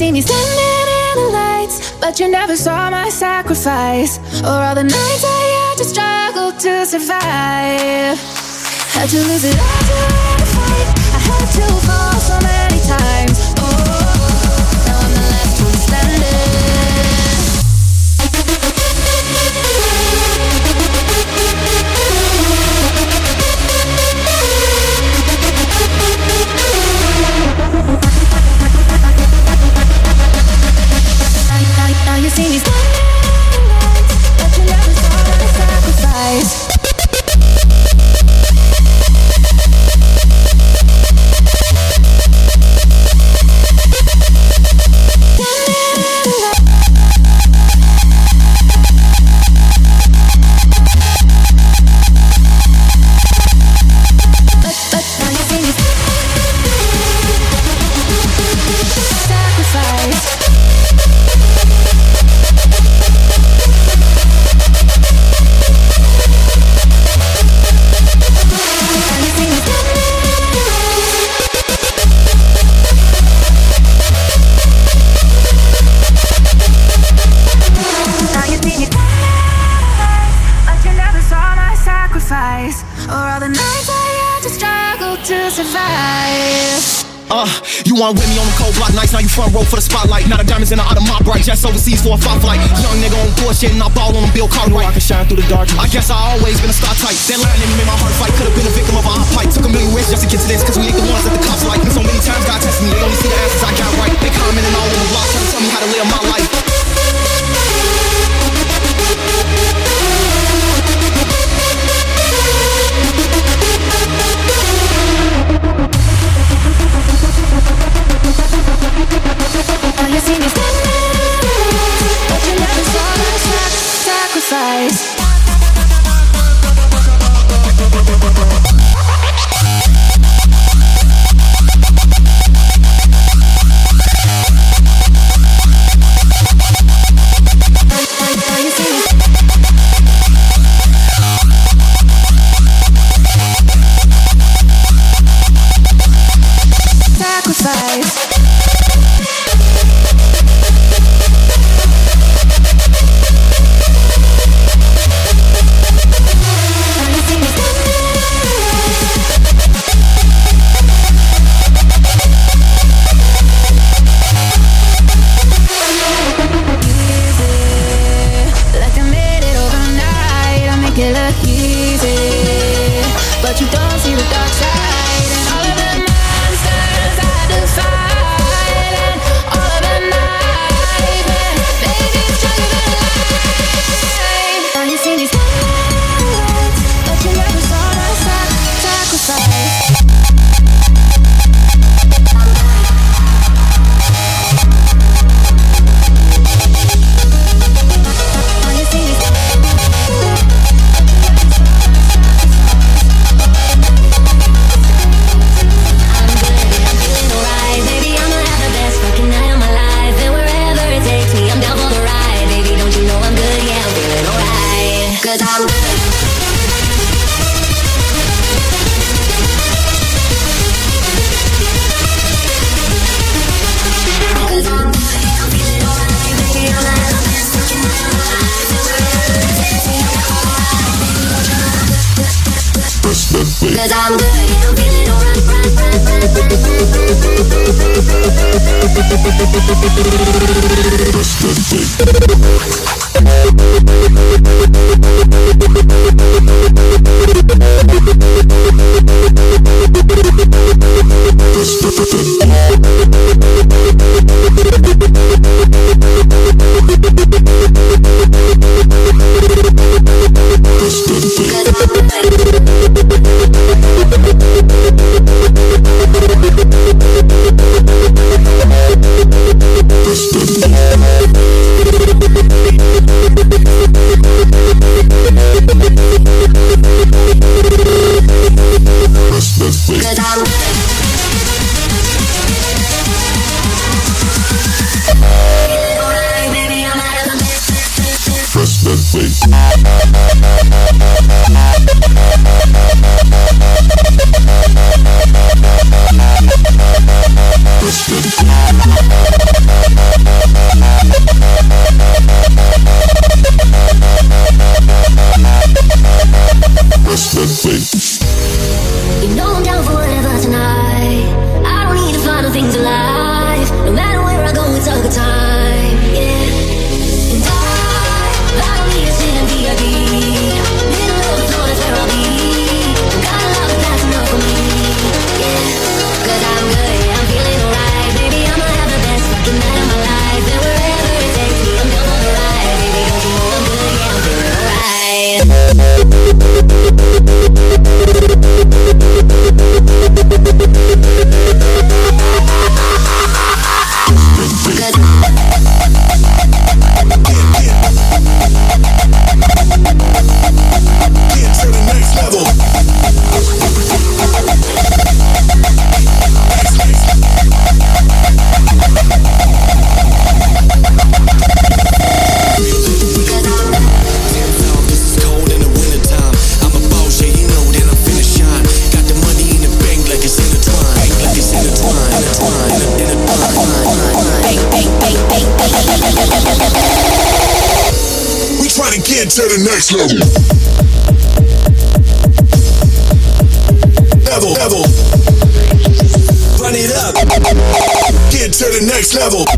see me standing in the lights, but you never saw my sacrifice. Or all the nights I had to struggle to survive. Had to lose it all to fight. I had to fall so many times. To survive. Uh, you want with me on the cold block nights, now you front row for the spotlight. Now the diamonds in the out of my bright, just overseas for a fight flight. Young nigga on bullshit and I ball on them Bill Cartwright. I can shine through the dark. I guess I always been a star type. That line in me made my heart fight. Could've been a victim of a hot fight. Took a million risks just to get to this, cause we ain't the ones that the cops like. And so many times God tested me, they only see the answers I got right. They commenting all on the block, trying to tell me how to live my life. Now you see me but you never saw sac- sacrifice. face.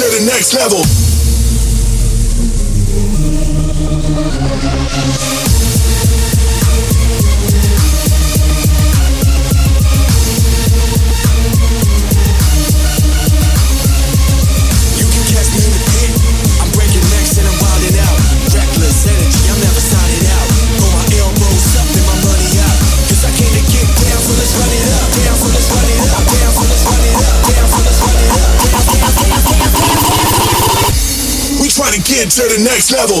to the next level. to the next level.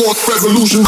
Res- resolution.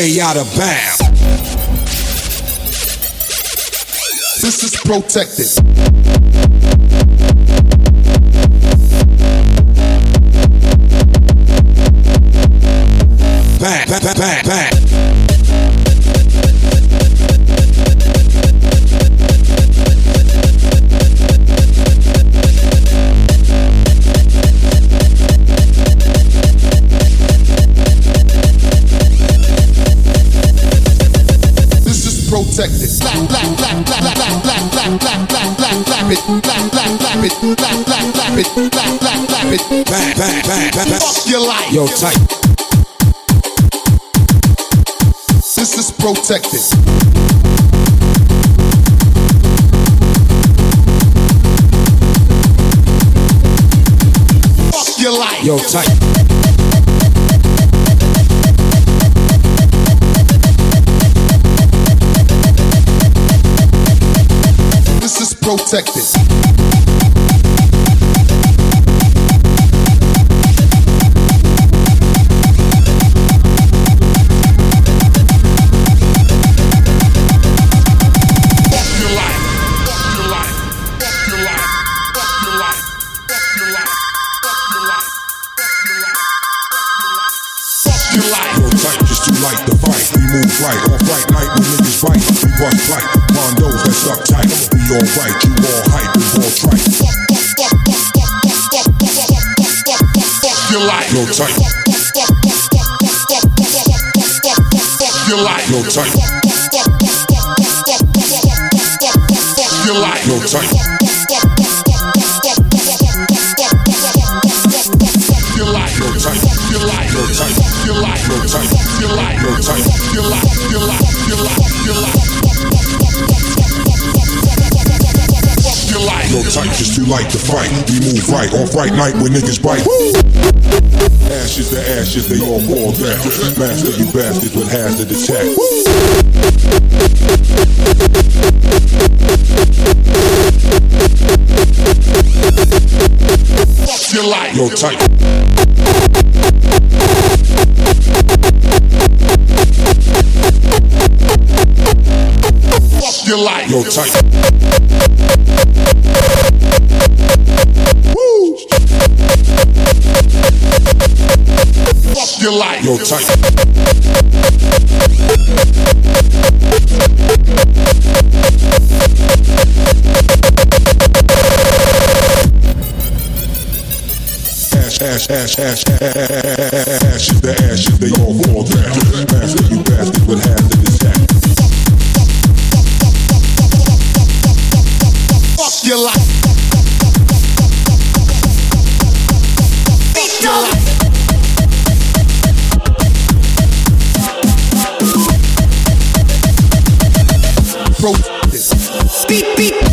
way out of bounds. This is protected. back, back, back, back. clap it, clap, clap, clap it, clap, clap, clap it, clap, clap, clap it. Bang, bang, bang, bang. Fuck your life. Yo, tight. This is protected. Fuck your life. Yo, tight. Move right fight night when niggas fight. We bust right. Mondos that stuck tight alright, you all hype, you all trite. You're like no type. You're like no type. You're like no type. You're like no type. You're like no type. You're like no type. You're like no type. You like, you're You like, you're. Yo, tight, just too light to fight. We move right off right night when niggas bite. Ashes to ashes, they all fall down. Master you bastards with hazard attack. Fuck your life. Yo, tight. Fuck your life. Yo, tight. Fuck your life. Yo, tight. Ash, ash, ash, ash, ashes to ashes, they all fall down. Master you bastards with hazard attack. Fuck approach this. Beep, beep.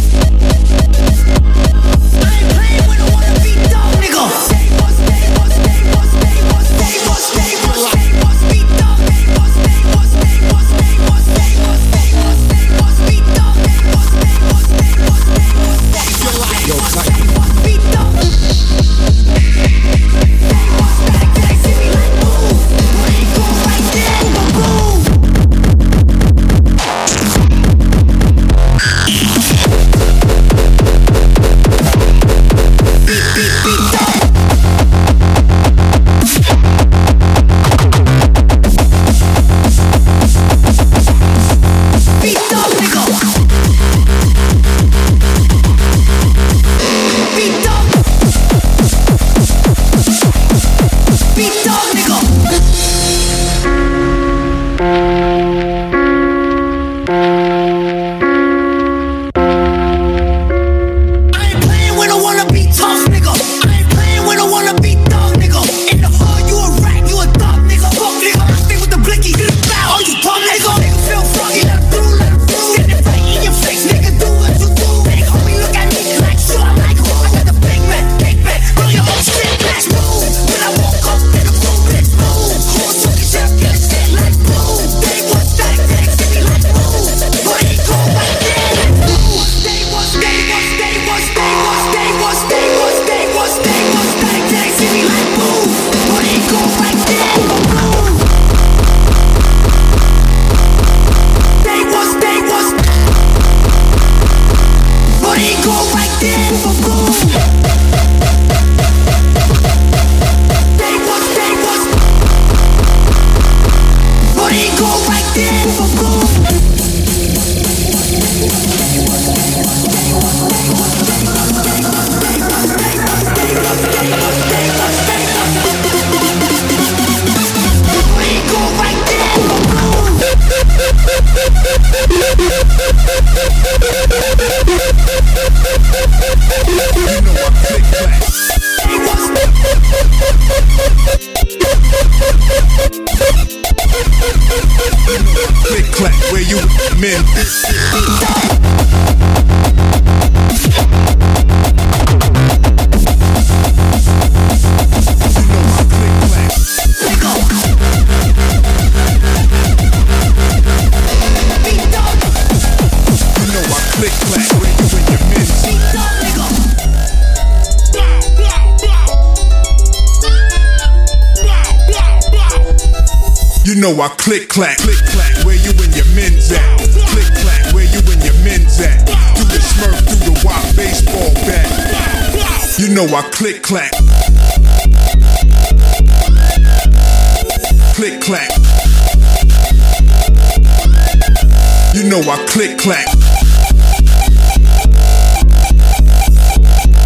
Click clack.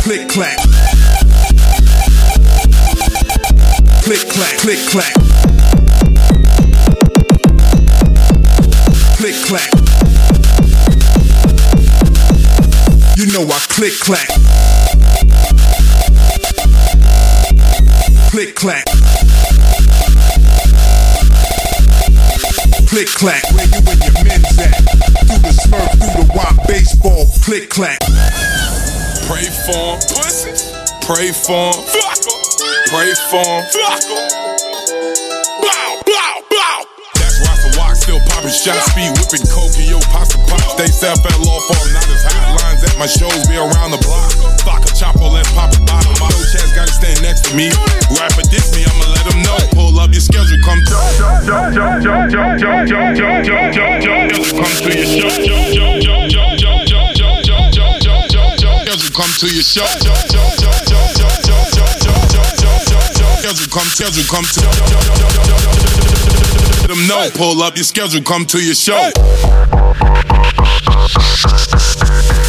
Click clack. Click clack, click clack. Click clack. You know I click clack. Click clack. Click clack. Clack. Pray for 'em, pussies. Pray for fuck 'em. Pray for 'em, fuck 'em. Bow, bow, bow. That's Rasta Walk, still popping shots. speed, whipping coke and yo, pasta pop. They sell fell off, I'm not as hot. Lines at my shows be around the block. Stock a chopper, let's pop a bottle. My old chest gotta stand next to me. Rapper diss me, I'ma let him know. Pull up your schedule, come to Come to your show. To your show. Schedule, come, schedule, come to. Let them know. Pull up your schedule, come to your show.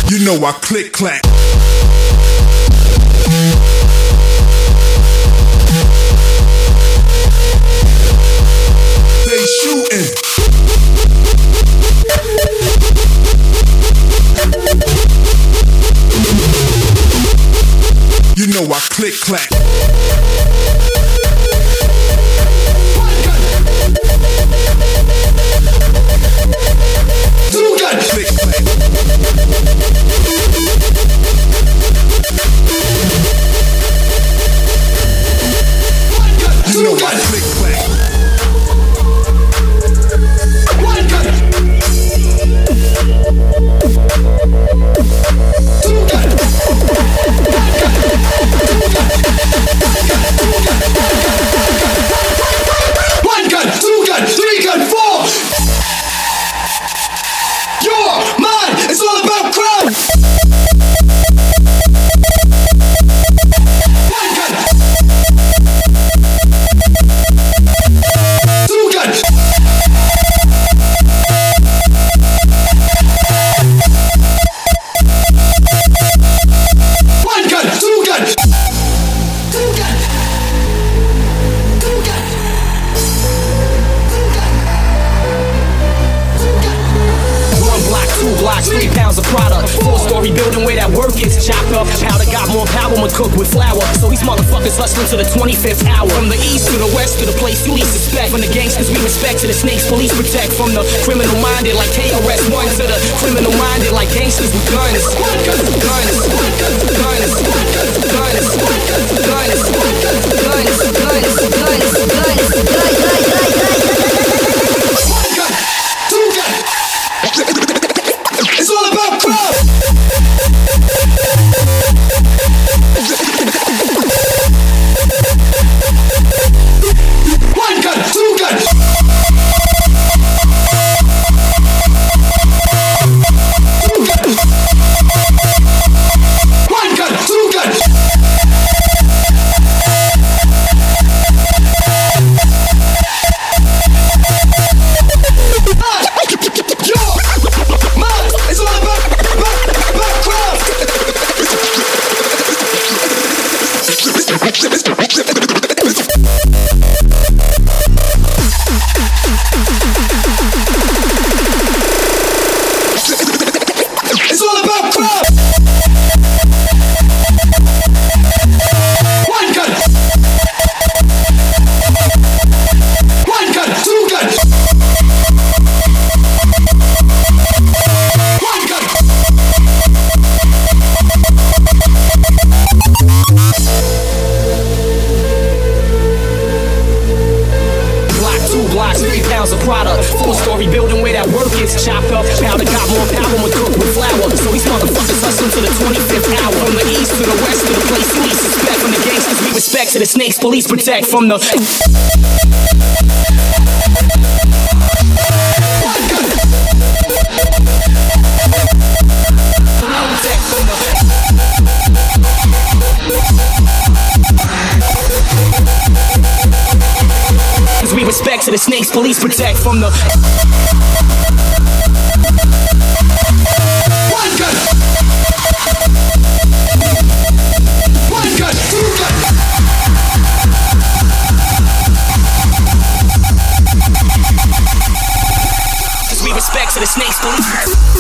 You know I click clack. I click clack. from the. We respect to the snakes, police protect from the. snakes believe.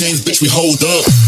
Chains, bitch, we hold up.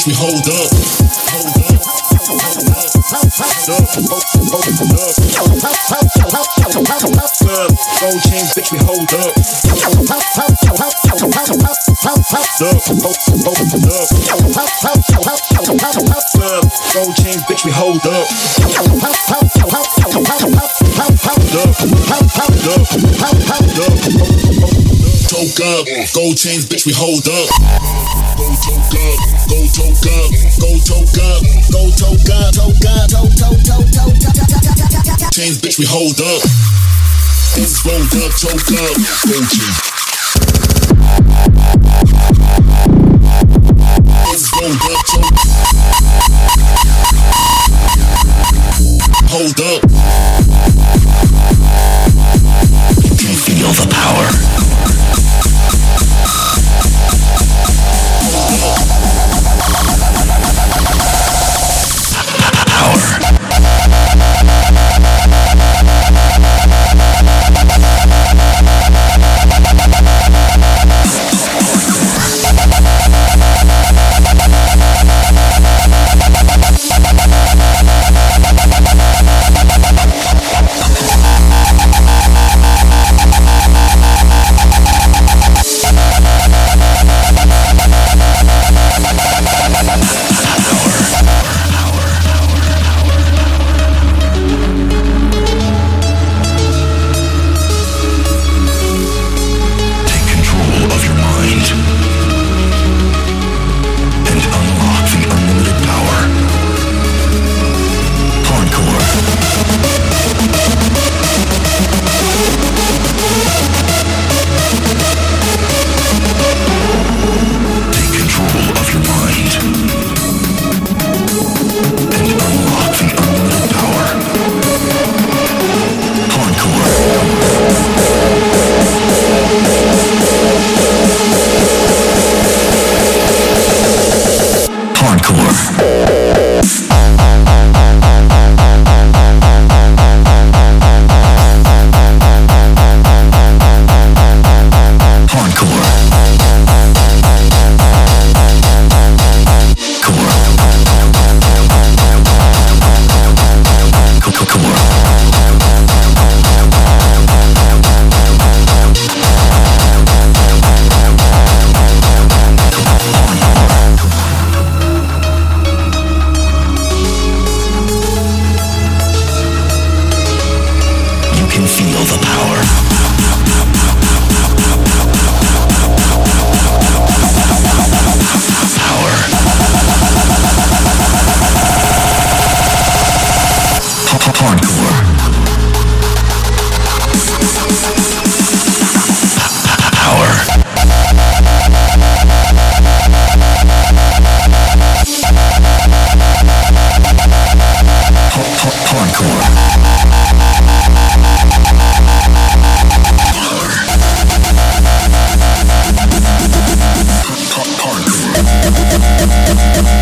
Bitch, we hold up. Hold up. Gold chains, bitch, we hold up. Gold chains, bitch, we hold up. Up, gold chains, bitch, we hold up. Go choke up, go choke up, go choke up, go choke up, choke up, choke, choke, choke, choke, Chains, bitch, we hold up. It's rolled up, choke up, gold chains. It's rolled up, choke. Hold up. Can feel the power. Yeah. Thank you.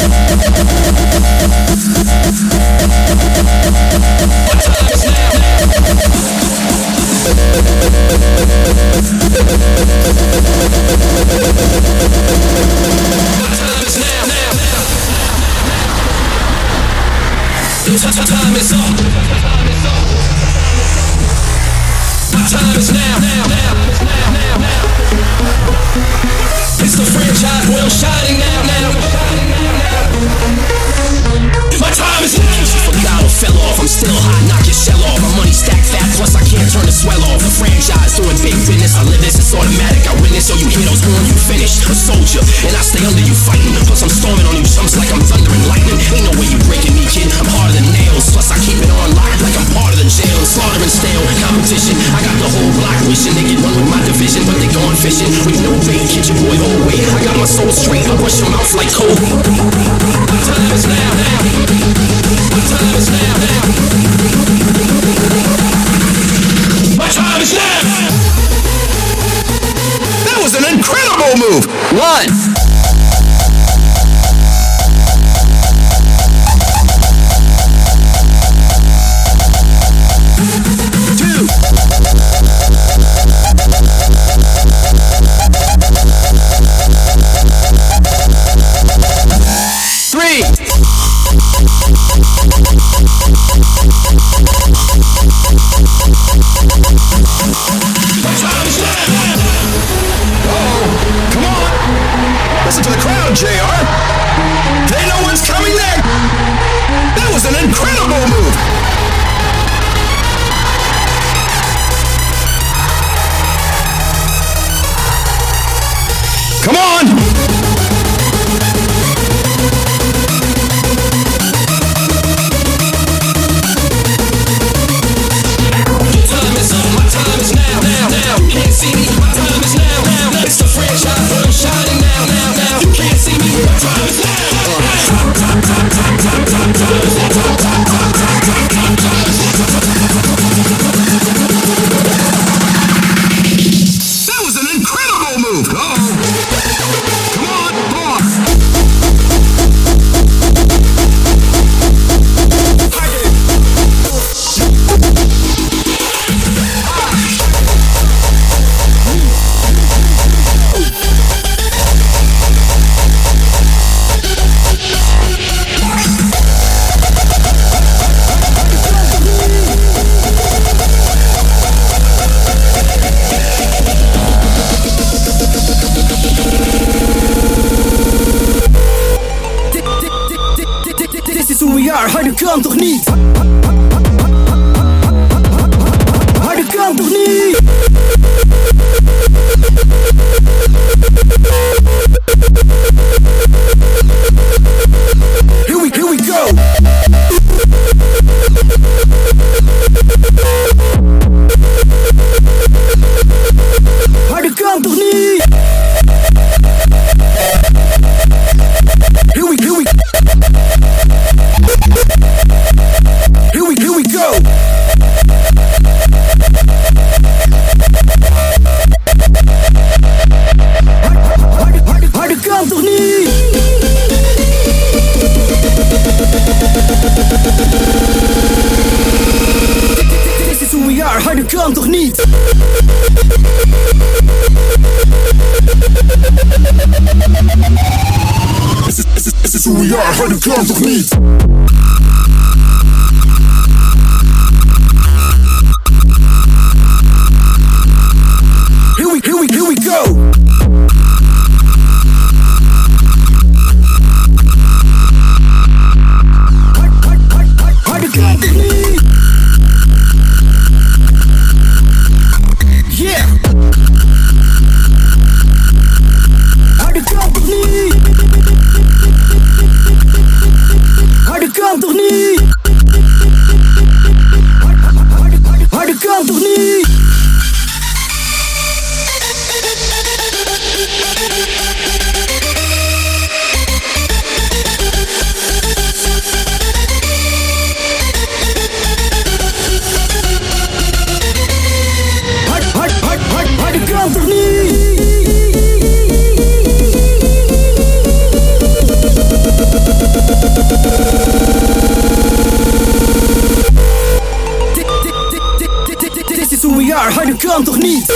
jaar, harder kan toch niet?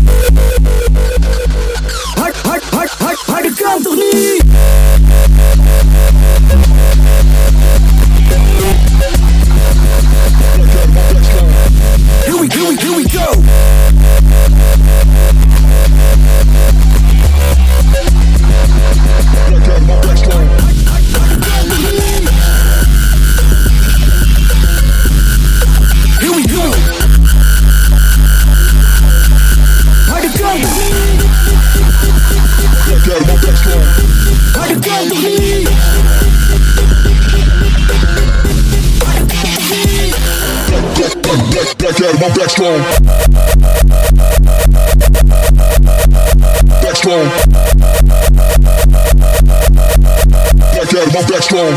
Hard, hard, hard, hard, harder kan toch niet? Strong. Back strong. Back at him, I'm back strong.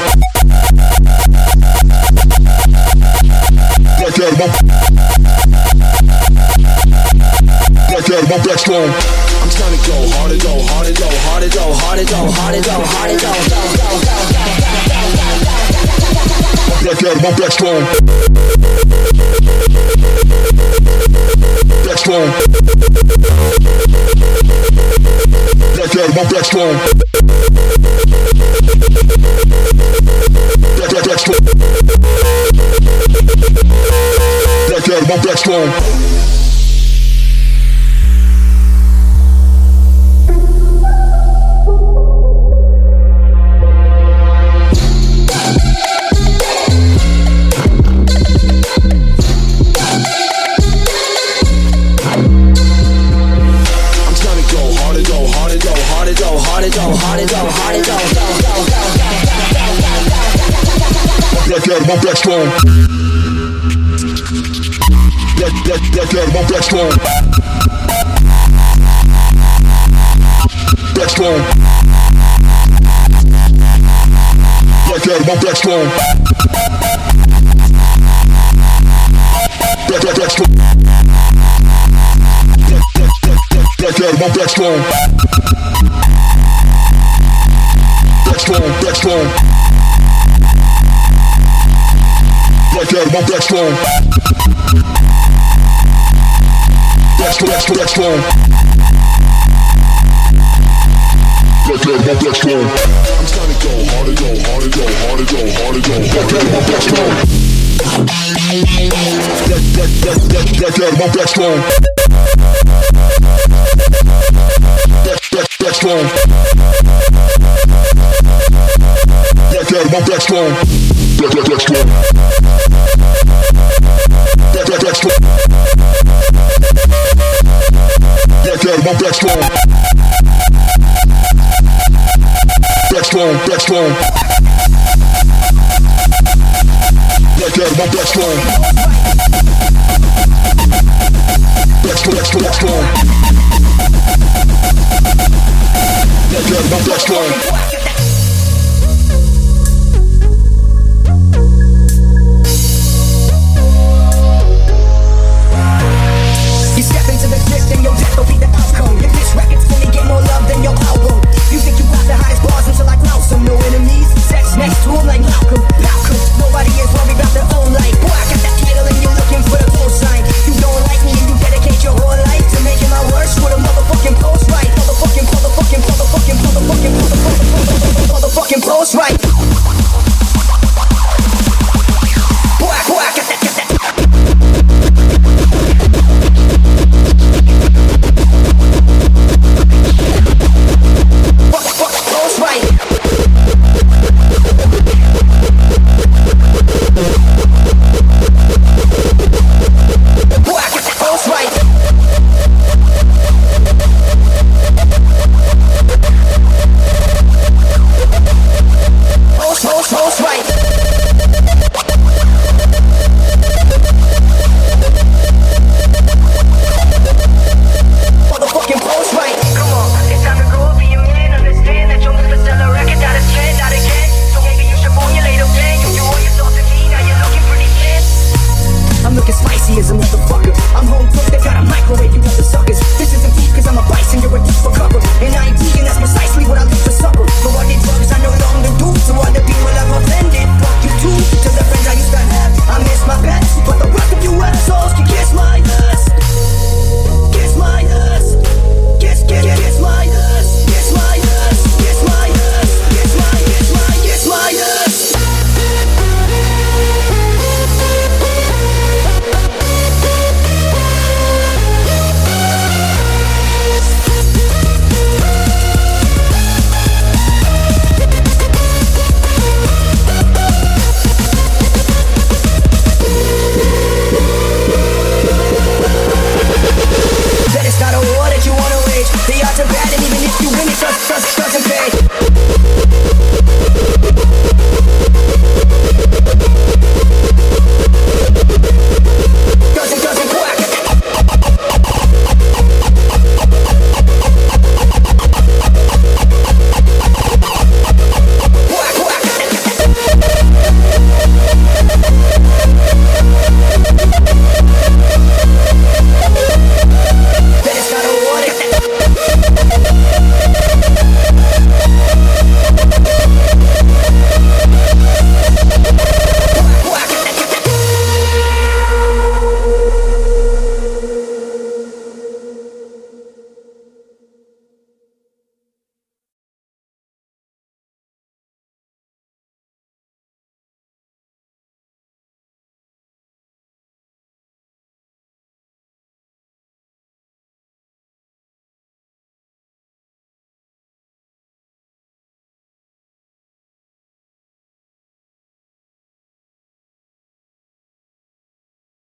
Back at him, I'm Back at him, I'm back strong. I'm trying to go harder, go harder, go harder, go harder, go harder, go harder, go, go, go, go, go, Back at him, I'm back strong. Back at the flesh going.